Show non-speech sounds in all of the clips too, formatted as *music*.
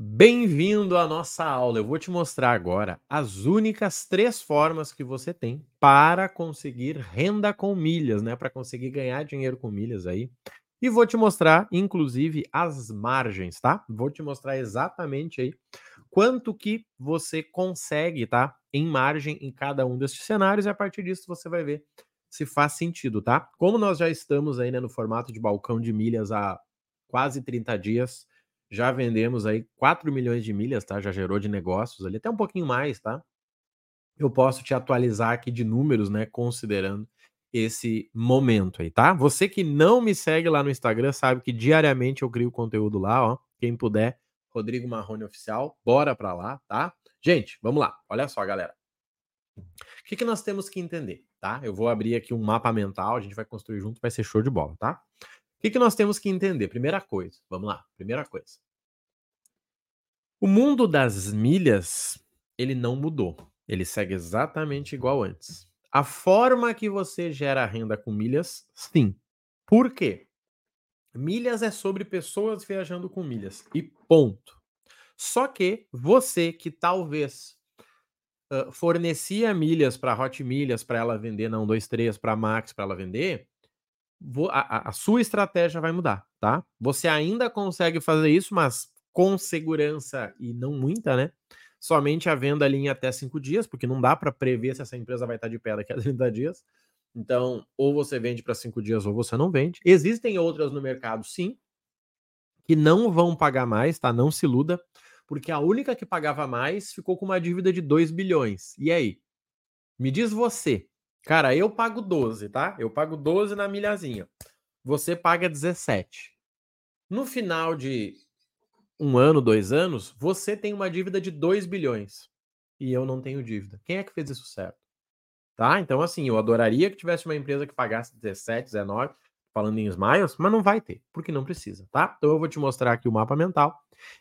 Bem-vindo à nossa aula. Eu vou te mostrar agora as únicas três formas que você tem para conseguir renda com milhas, né? Para conseguir ganhar dinheiro com milhas aí. E vou te mostrar, inclusive, as margens, tá? Vou te mostrar exatamente aí quanto que você consegue, tá? Em margem em cada um desses cenários e a partir disso você vai ver se faz sentido, tá? Como nós já estamos aí né, no formato de balcão de milhas há quase 30 dias, já vendemos aí 4 milhões de milhas, tá? Já gerou de negócios ali, até um pouquinho mais, tá? Eu posso te atualizar aqui de números, né? Considerando esse momento aí, tá? Você que não me segue lá no Instagram sabe que diariamente eu crio conteúdo lá, ó. Quem puder, Rodrigo Marrone Oficial, bora pra lá, tá? Gente, vamos lá. Olha só, galera. O que, que nós temos que entender, tá? Eu vou abrir aqui um mapa mental, a gente vai construir junto, vai ser show de bola, tá? O que, que nós temos que entender? Primeira coisa, vamos lá. Primeira coisa. O mundo das milhas, ele não mudou. Ele segue exatamente igual antes. A forma que você gera renda com milhas, sim. Por quê? Milhas é sobre pessoas viajando com milhas. E ponto. Só que você que talvez uh, fornecia milhas para Hot Milhas para ela vender na 123, para Max para ela vender, a, a, sua estratégia vai mudar, tá? Você ainda consegue fazer isso, mas com segurança e não muita, né? Somente a venda ali em até cinco dias, porque não dá para prever se essa empresa vai estar de pé daqui a *laughs* 30 dias. Então, ou você vende para cinco dias ou você não vende. Existem outras no mercado, sim, que não vão pagar mais, tá? Não se iluda, porque a única que pagava mais ficou com uma dívida de 2 bilhões. E aí? Me diz você, Cara, eu pago 12, tá? Eu pago 12 na milhazinha. Você paga 17. No final de um ano, dois anos, você tem uma dívida de 2 bilhões. E eu não tenho dívida. Quem é que fez isso certo? Tá? Então, assim, eu adoraria que tivesse uma empresa que pagasse 17, 19, falando em smiles, mas não vai ter, porque não precisa, tá? Então eu vou te mostrar aqui o mapa mental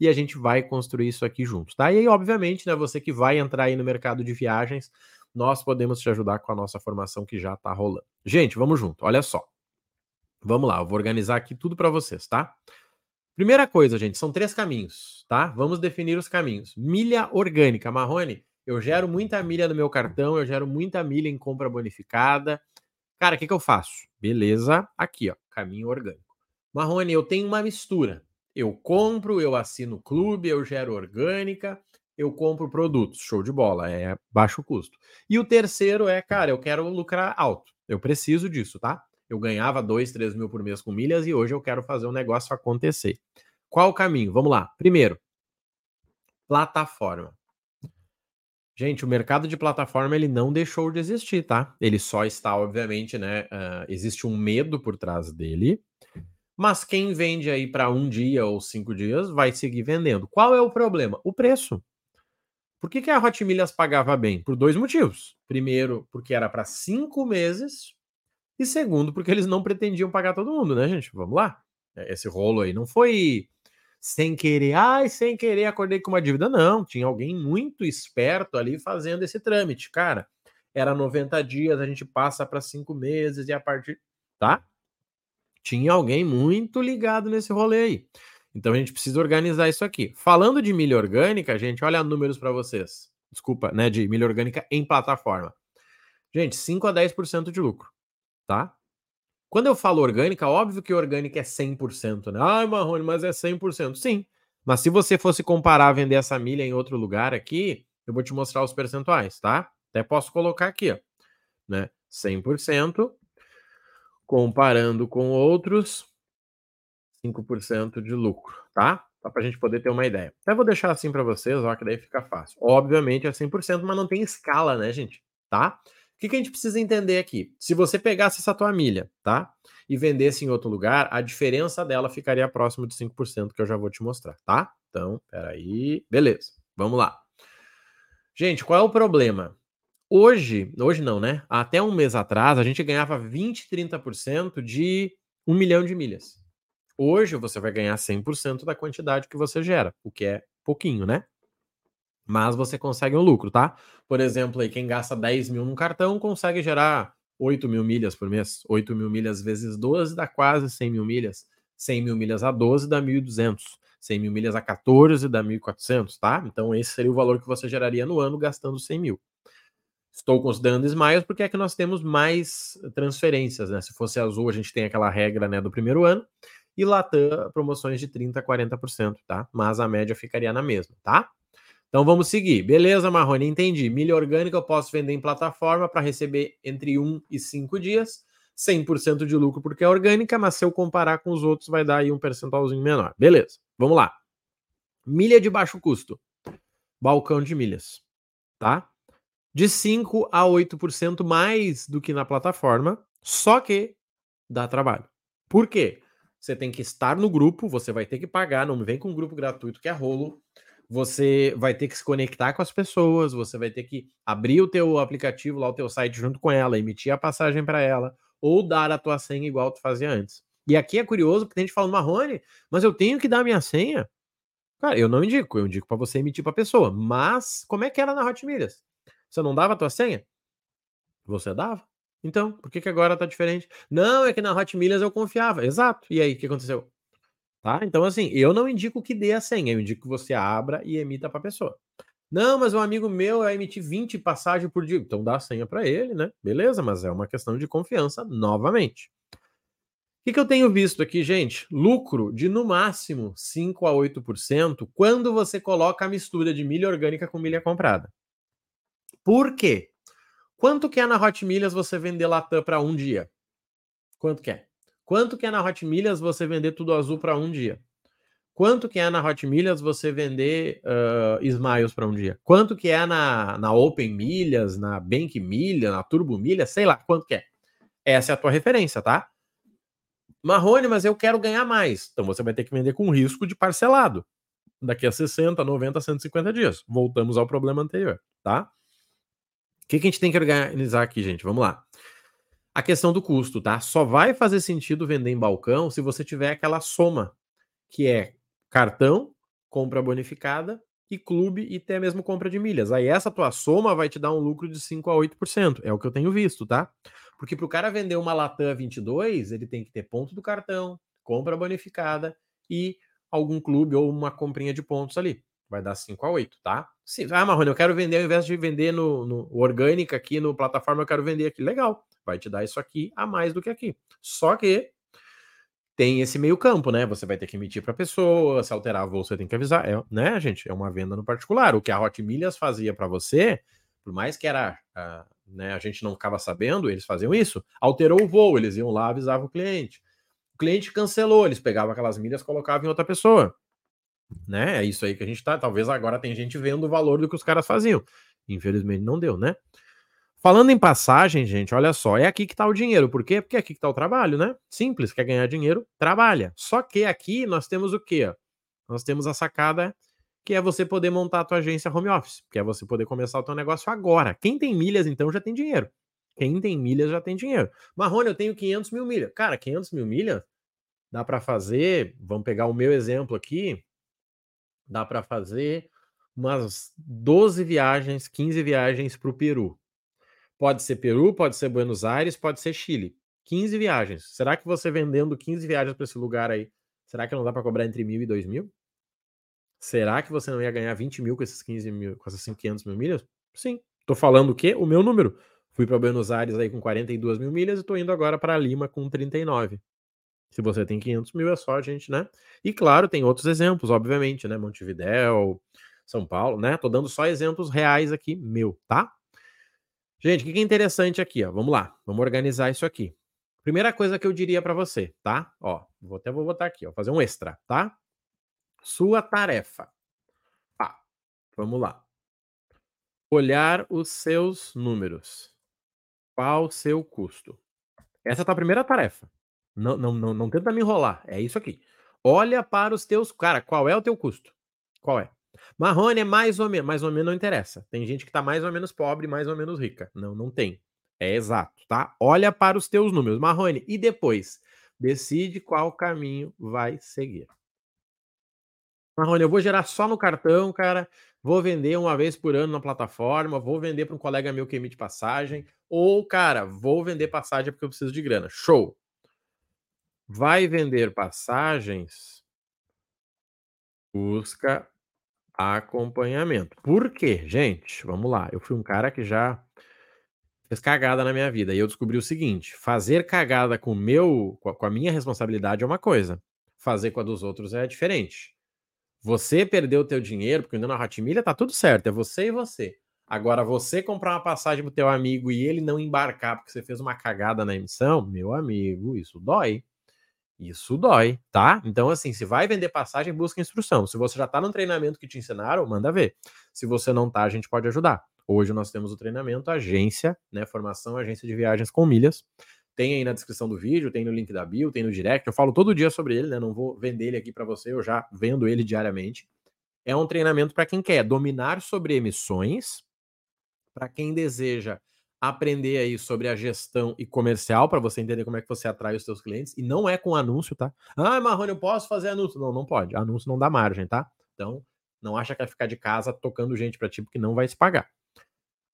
e a gente vai construir isso aqui juntos, tá? E aí, obviamente, né, você que vai entrar aí no mercado de viagens, nós podemos te ajudar com a nossa formação que já está rolando. Gente, vamos junto, olha só. Vamos lá, eu vou organizar aqui tudo para vocês, tá? Primeira coisa, gente, são três caminhos, tá? Vamos definir os caminhos. Milha orgânica, Marrone, eu gero muita milha no meu cartão, eu gero muita milha em compra bonificada. Cara, o que, que eu faço? Beleza, aqui, ó, caminho orgânico. Marrone, eu tenho uma mistura. Eu compro, eu assino clube, eu gero orgânica, eu compro produtos, show de bola, é baixo custo. E o terceiro é, cara, eu quero lucrar alto, eu preciso disso, tá? Eu ganhava 2, 3 mil por mês com milhas e hoje eu quero fazer um negócio acontecer. Qual o caminho? Vamos lá. Primeiro, plataforma. Gente, o mercado de plataforma ele não deixou de existir, tá? Ele só está, obviamente, né? Uh, existe um medo por trás dele, mas quem vende aí para um dia ou cinco dias vai seguir vendendo. Qual é o problema? O preço. Por que, que a Hot Milhas pagava bem? Por dois motivos. Primeiro, porque era para cinco meses. E segundo, porque eles não pretendiam pagar todo mundo, né, gente? Vamos lá. É, esse rolo aí não foi sem querer, ai, sem querer acordei com uma dívida. Não, tinha alguém muito esperto ali fazendo esse trâmite. Cara, era 90 dias, a gente passa para cinco meses e a partir. Tá? Tinha alguém muito ligado nesse rolê aí. Então a gente precisa organizar isso aqui. Falando de milha orgânica, gente, olha números para vocês. Desculpa, né, de milha orgânica em plataforma. Gente, 5 a 10% de lucro, tá? Quando eu falo orgânica, óbvio que orgânica é 100%, né? Ai, Marrone, mas é 100%. Sim. Mas se você fosse comparar vender essa milha em outro lugar aqui, eu vou te mostrar os percentuais, tá? Até posso colocar aqui, ó, né? 100% comparando com outros 5% de lucro, tá? Só para a gente poder ter uma ideia. Até vou deixar assim para vocês, ó, que daí fica fácil. Obviamente é 100%, mas não tem escala, né, gente? Tá? O que, que a gente precisa entender aqui? Se você pegasse essa tua milha, tá? E vendesse em outro lugar, a diferença dela ficaria próximo de 5%, que eu já vou te mostrar, tá? Então, peraí. Beleza, vamos lá. Gente, qual é o problema? Hoje, hoje não, né? Até um mês atrás, a gente ganhava 20, 30% de um milhão de milhas. Hoje você vai ganhar 100% da quantidade que você gera, o que é pouquinho, né? Mas você consegue um lucro, tá? Por exemplo, aí, quem gasta 10 mil num cartão consegue gerar 8 mil milhas por mês. 8 mil milhas vezes 12 dá quase 100 mil milhas. 100 mil milhas a 12 dá 1.200. 100 mil milhas a 14 dá 1.400, tá? Então esse seria o valor que você geraria no ano gastando 100 mil. Estou considerando Smiles porque é que nós temos mais transferências, né? Se fosse azul, a gente tem aquela regra né, do primeiro ano, e Latam, promoções de 30% a 40%, tá? Mas a média ficaria na mesma, tá? Então vamos seguir. Beleza, Marrone, entendi. Milha orgânica eu posso vender em plataforma para receber entre 1 e 5 dias, 100% de lucro porque é orgânica, mas se eu comparar com os outros vai dar aí um percentualzinho menor. Beleza, vamos lá. Milha de baixo custo. Balcão de milhas, tá? de 5 a 8% mais do que na plataforma, só que dá trabalho. Por quê? Você tem que estar no grupo, você vai ter que pagar, não vem com um grupo gratuito que é rolo. Você vai ter que se conectar com as pessoas, você vai ter que abrir o teu aplicativo lá, o teu site junto com ela, emitir a passagem para ela, ou dar a tua senha igual tu fazia antes. E aqui é curioso, porque tem gente falando, Marrone, mas eu tenho que dar minha senha? Cara, eu não indico, eu indico para você emitir para a pessoa. Mas como é que era na Hot Milhas? Você não dava a tua senha? Você dava. Então, por que, que agora tá diferente? Não, é que na Hot Milhas eu confiava. Exato. E aí, o que aconteceu? Tá? Então, assim, eu não indico que dê a senha, eu indico que você abra e emita para a pessoa. Não, mas um amigo meu vai emitir 20 passagens por dia. Então dá a senha para ele, né? Beleza, mas é uma questão de confiança novamente. O que, que eu tenho visto aqui, gente? Lucro de no máximo 5 a 8% quando você coloca a mistura de milha orgânica com milha comprada. Por quê? Quanto que é na Hot Milhas você vender Latam para um dia? Quanto que é? Quanto que é na Hot Milhas você vender tudo azul para um dia? Quanto que é na Hot Milhas você vender uh, Smiles para um dia? Quanto que é na, na Open Milhas, na Bank Milha, na Turbo Milha, sei lá, quanto que é? Essa é a tua referência, tá? Marrone, mas eu quero ganhar mais. Então você vai ter que vender com risco de parcelado. Daqui a 60, 90, 150 dias. Voltamos ao problema anterior, tá? Que, que a gente tem que organizar aqui, gente? Vamos lá. A questão do custo, tá? Só vai fazer sentido vender em balcão se você tiver aquela soma, que é cartão, compra bonificada e clube e até mesmo compra de milhas. Aí essa tua soma vai te dar um lucro de 5 a 8%. É o que eu tenho visto, tá? Porque para o cara vender uma Latam 22, ele tem que ter ponto do cartão, compra bonificada e algum clube ou uma comprinha de pontos ali. Vai dar 5 a 8, tá? Sim. Ah, Marrone, eu quero vender, ao invés de vender no, no aqui no plataforma, eu quero vender aqui. Legal. Vai te dar isso aqui a mais do que aqui. Só que tem esse meio campo, né? Você vai ter que emitir para a pessoa, se alterar a voo, você tem que avisar, é, né, gente? É uma venda no particular. O que a Hot Milhas fazia para você, por mais que era, uh, né, a gente não ficava sabendo, eles faziam isso. Alterou o voo, eles iam lá avisavam o cliente. O cliente cancelou, eles pegavam aquelas milhas, colocavam em outra pessoa né? É isso aí que a gente tá. Talvez agora tem gente vendo o valor do que os caras faziam. Infelizmente não deu, né? Falando em passagem, gente, olha só, é aqui que tá o dinheiro. Por quê? Porque é aqui que tá o trabalho, né? Simples, quer ganhar dinheiro, trabalha. Só que aqui nós temos o quê? Nós temos a sacada que é você poder montar a tua agência home office, que é você poder começar o teu negócio agora. Quem tem milhas, então, já tem dinheiro. Quem tem milhas já tem dinheiro. Marrone, eu tenho 500 mil milhas. Cara, 500 mil milhas dá para fazer, vamos pegar o meu exemplo aqui, dá para fazer umas 12 viagens, 15 viagens para o Peru. Pode ser Peru, pode ser Buenos Aires, pode ser Chile. 15 viagens. Será que você vendendo 15 viagens para esse lugar aí, será que não dá para cobrar entre mil e dois mil? Será que você não ia ganhar 20 mil com esses 15 mil, com essas 500 mil milhas? Sim. Tô falando o quê? O meu número. Fui para Buenos Aires aí com 42 mil milhas e tô indo agora para Lima com 39. Se você tem 500 mil, é só a gente, né? E claro, tem outros exemplos, obviamente, né? Montevidéu, São Paulo, né? Tô dando só exemplos reais aqui, meu, tá? Gente, o que é interessante aqui, ó? Vamos lá, vamos organizar isso aqui. Primeira coisa que eu diria para você, tá? Ó, vou até vou botar aqui, ó, fazer um extra, tá? Sua tarefa. Tá, vamos lá. Olhar os seus números. Qual o seu custo? Essa é a tua primeira tarefa. Não, não, não, não tenta me enrolar. É isso aqui. Olha para os teus. Cara, qual é o teu custo? Qual é? Marrone é mais ou menos. Mais ou menos não interessa. Tem gente que tá mais ou menos pobre, mais ou menos rica. Não, não tem. É exato, tá? Olha para os teus números. Marrone, e depois? Decide qual caminho vai seguir. Marrone, eu vou gerar só no cartão, cara. Vou vender uma vez por ano na plataforma. Vou vender para um colega meu que emite passagem. Ou, cara, vou vender passagem porque eu preciso de grana. Show vai vender passagens Busca acompanhamento. Por quê, gente? Vamos lá. Eu fui um cara que já fez cagada na minha vida e eu descobri o seguinte: fazer cagada com meu, com a minha responsabilidade é uma coisa, fazer com a dos outros é diferente. Você perdeu o teu dinheiro, porque na Ratimilha tá tudo certo, é você e você. Agora, você comprar uma passagem pro teu amigo e ele não embarcar porque você fez uma cagada na emissão, meu amigo, isso dói. Isso dói, tá? Então, assim, se vai vender passagem, busca instrução. Se você já tá no treinamento que te ensinaram, manda ver. Se você não tá, a gente pode ajudar. Hoje nós temos o treinamento agência, né? Formação agência de viagens com milhas. Tem aí na descrição do vídeo, tem no link da bio, tem no direct. Eu falo todo dia sobre ele, né? Não vou vender ele aqui para você, eu já vendo ele diariamente. É um treinamento para quem quer dominar sobre emissões, para quem deseja aprender aí sobre a gestão e comercial para você entender como é que você atrai os seus clientes e não é com anúncio, tá? Ah, Marrone, eu posso fazer anúncio? Não, não pode. Anúncio não dá margem, tá? Então, não acha que vai ficar de casa tocando gente para ti porque não vai se pagar.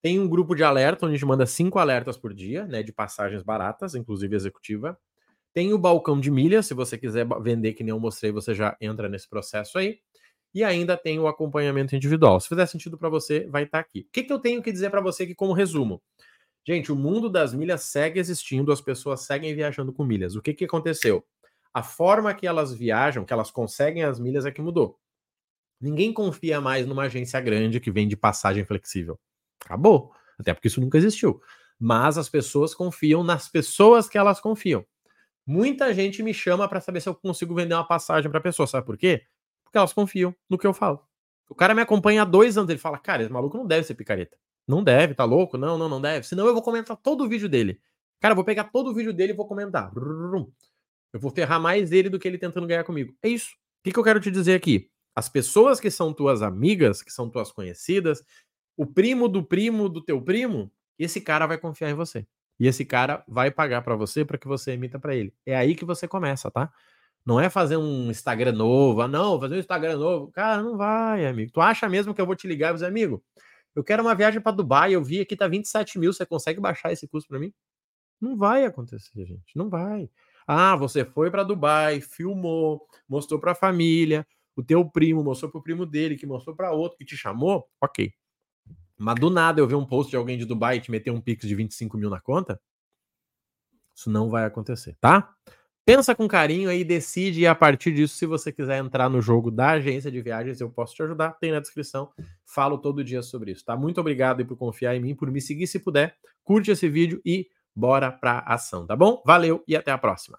Tem um grupo de alerta onde a gente manda cinco alertas por dia, né, de passagens baratas, inclusive executiva. Tem o balcão de milhas, se você quiser vender que nem eu mostrei, você já entra nesse processo aí. E ainda tem o acompanhamento individual. Se fizer sentido para você, vai estar tá aqui. O que, que eu tenho que dizer para você aqui como resumo? Gente, o mundo das milhas segue existindo, as pessoas seguem viajando com milhas. O que, que aconteceu? A forma que elas viajam, que elas conseguem as milhas é que mudou. Ninguém confia mais numa agência grande que vende passagem flexível. Acabou. Até porque isso nunca existiu. Mas as pessoas confiam nas pessoas que elas confiam. Muita gente me chama para saber se eu consigo vender uma passagem para pessoa. Sabe por quê? Porque elas confiam no que eu falo. O cara me acompanha há dois anos. Ele fala, cara, esse maluco não deve ser picareta. Não deve, tá louco? Não, não, não deve. Senão eu vou comentar todo o vídeo dele. Cara, eu vou pegar todo o vídeo dele e vou comentar. Eu vou ferrar mais ele do que ele tentando ganhar comigo. É isso. O que, eu quero te dizer aqui? As pessoas que são tuas amigas, que são tuas conhecidas, o primo do primo do teu primo, esse cara vai confiar em você. E esse cara vai pagar para você para que você emita para ele. É aí que você começa, tá? Não é fazer um Instagram novo, ah, não, fazer um Instagram novo. Cara, não vai, amigo. Tu acha mesmo que eu vou te ligar e dizer, amigo, eu quero uma viagem para Dubai, eu vi aqui tá 27 mil, você consegue baixar esse custo para mim? Não vai acontecer, gente, não vai. Ah, você foi para Dubai, filmou, mostrou para a família, o teu primo mostrou para o primo dele, que mostrou para outro, que te chamou, ok. Mas do nada eu ver um post de alguém de Dubai que meteu um pix de 25 mil na conta, isso não vai acontecer, tá? Pensa com carinho aí, decide e a partir disso, se você quiser entrar no jogo da agência de viagens, eu posso te ajudar, tem na descrição, falo todo dia sobre isso, tá? Muito obrigado por confiar em mim, por me seguir se puder, curte esse vídeo e bora pra ação, tá bom? Valeu e até a próxima.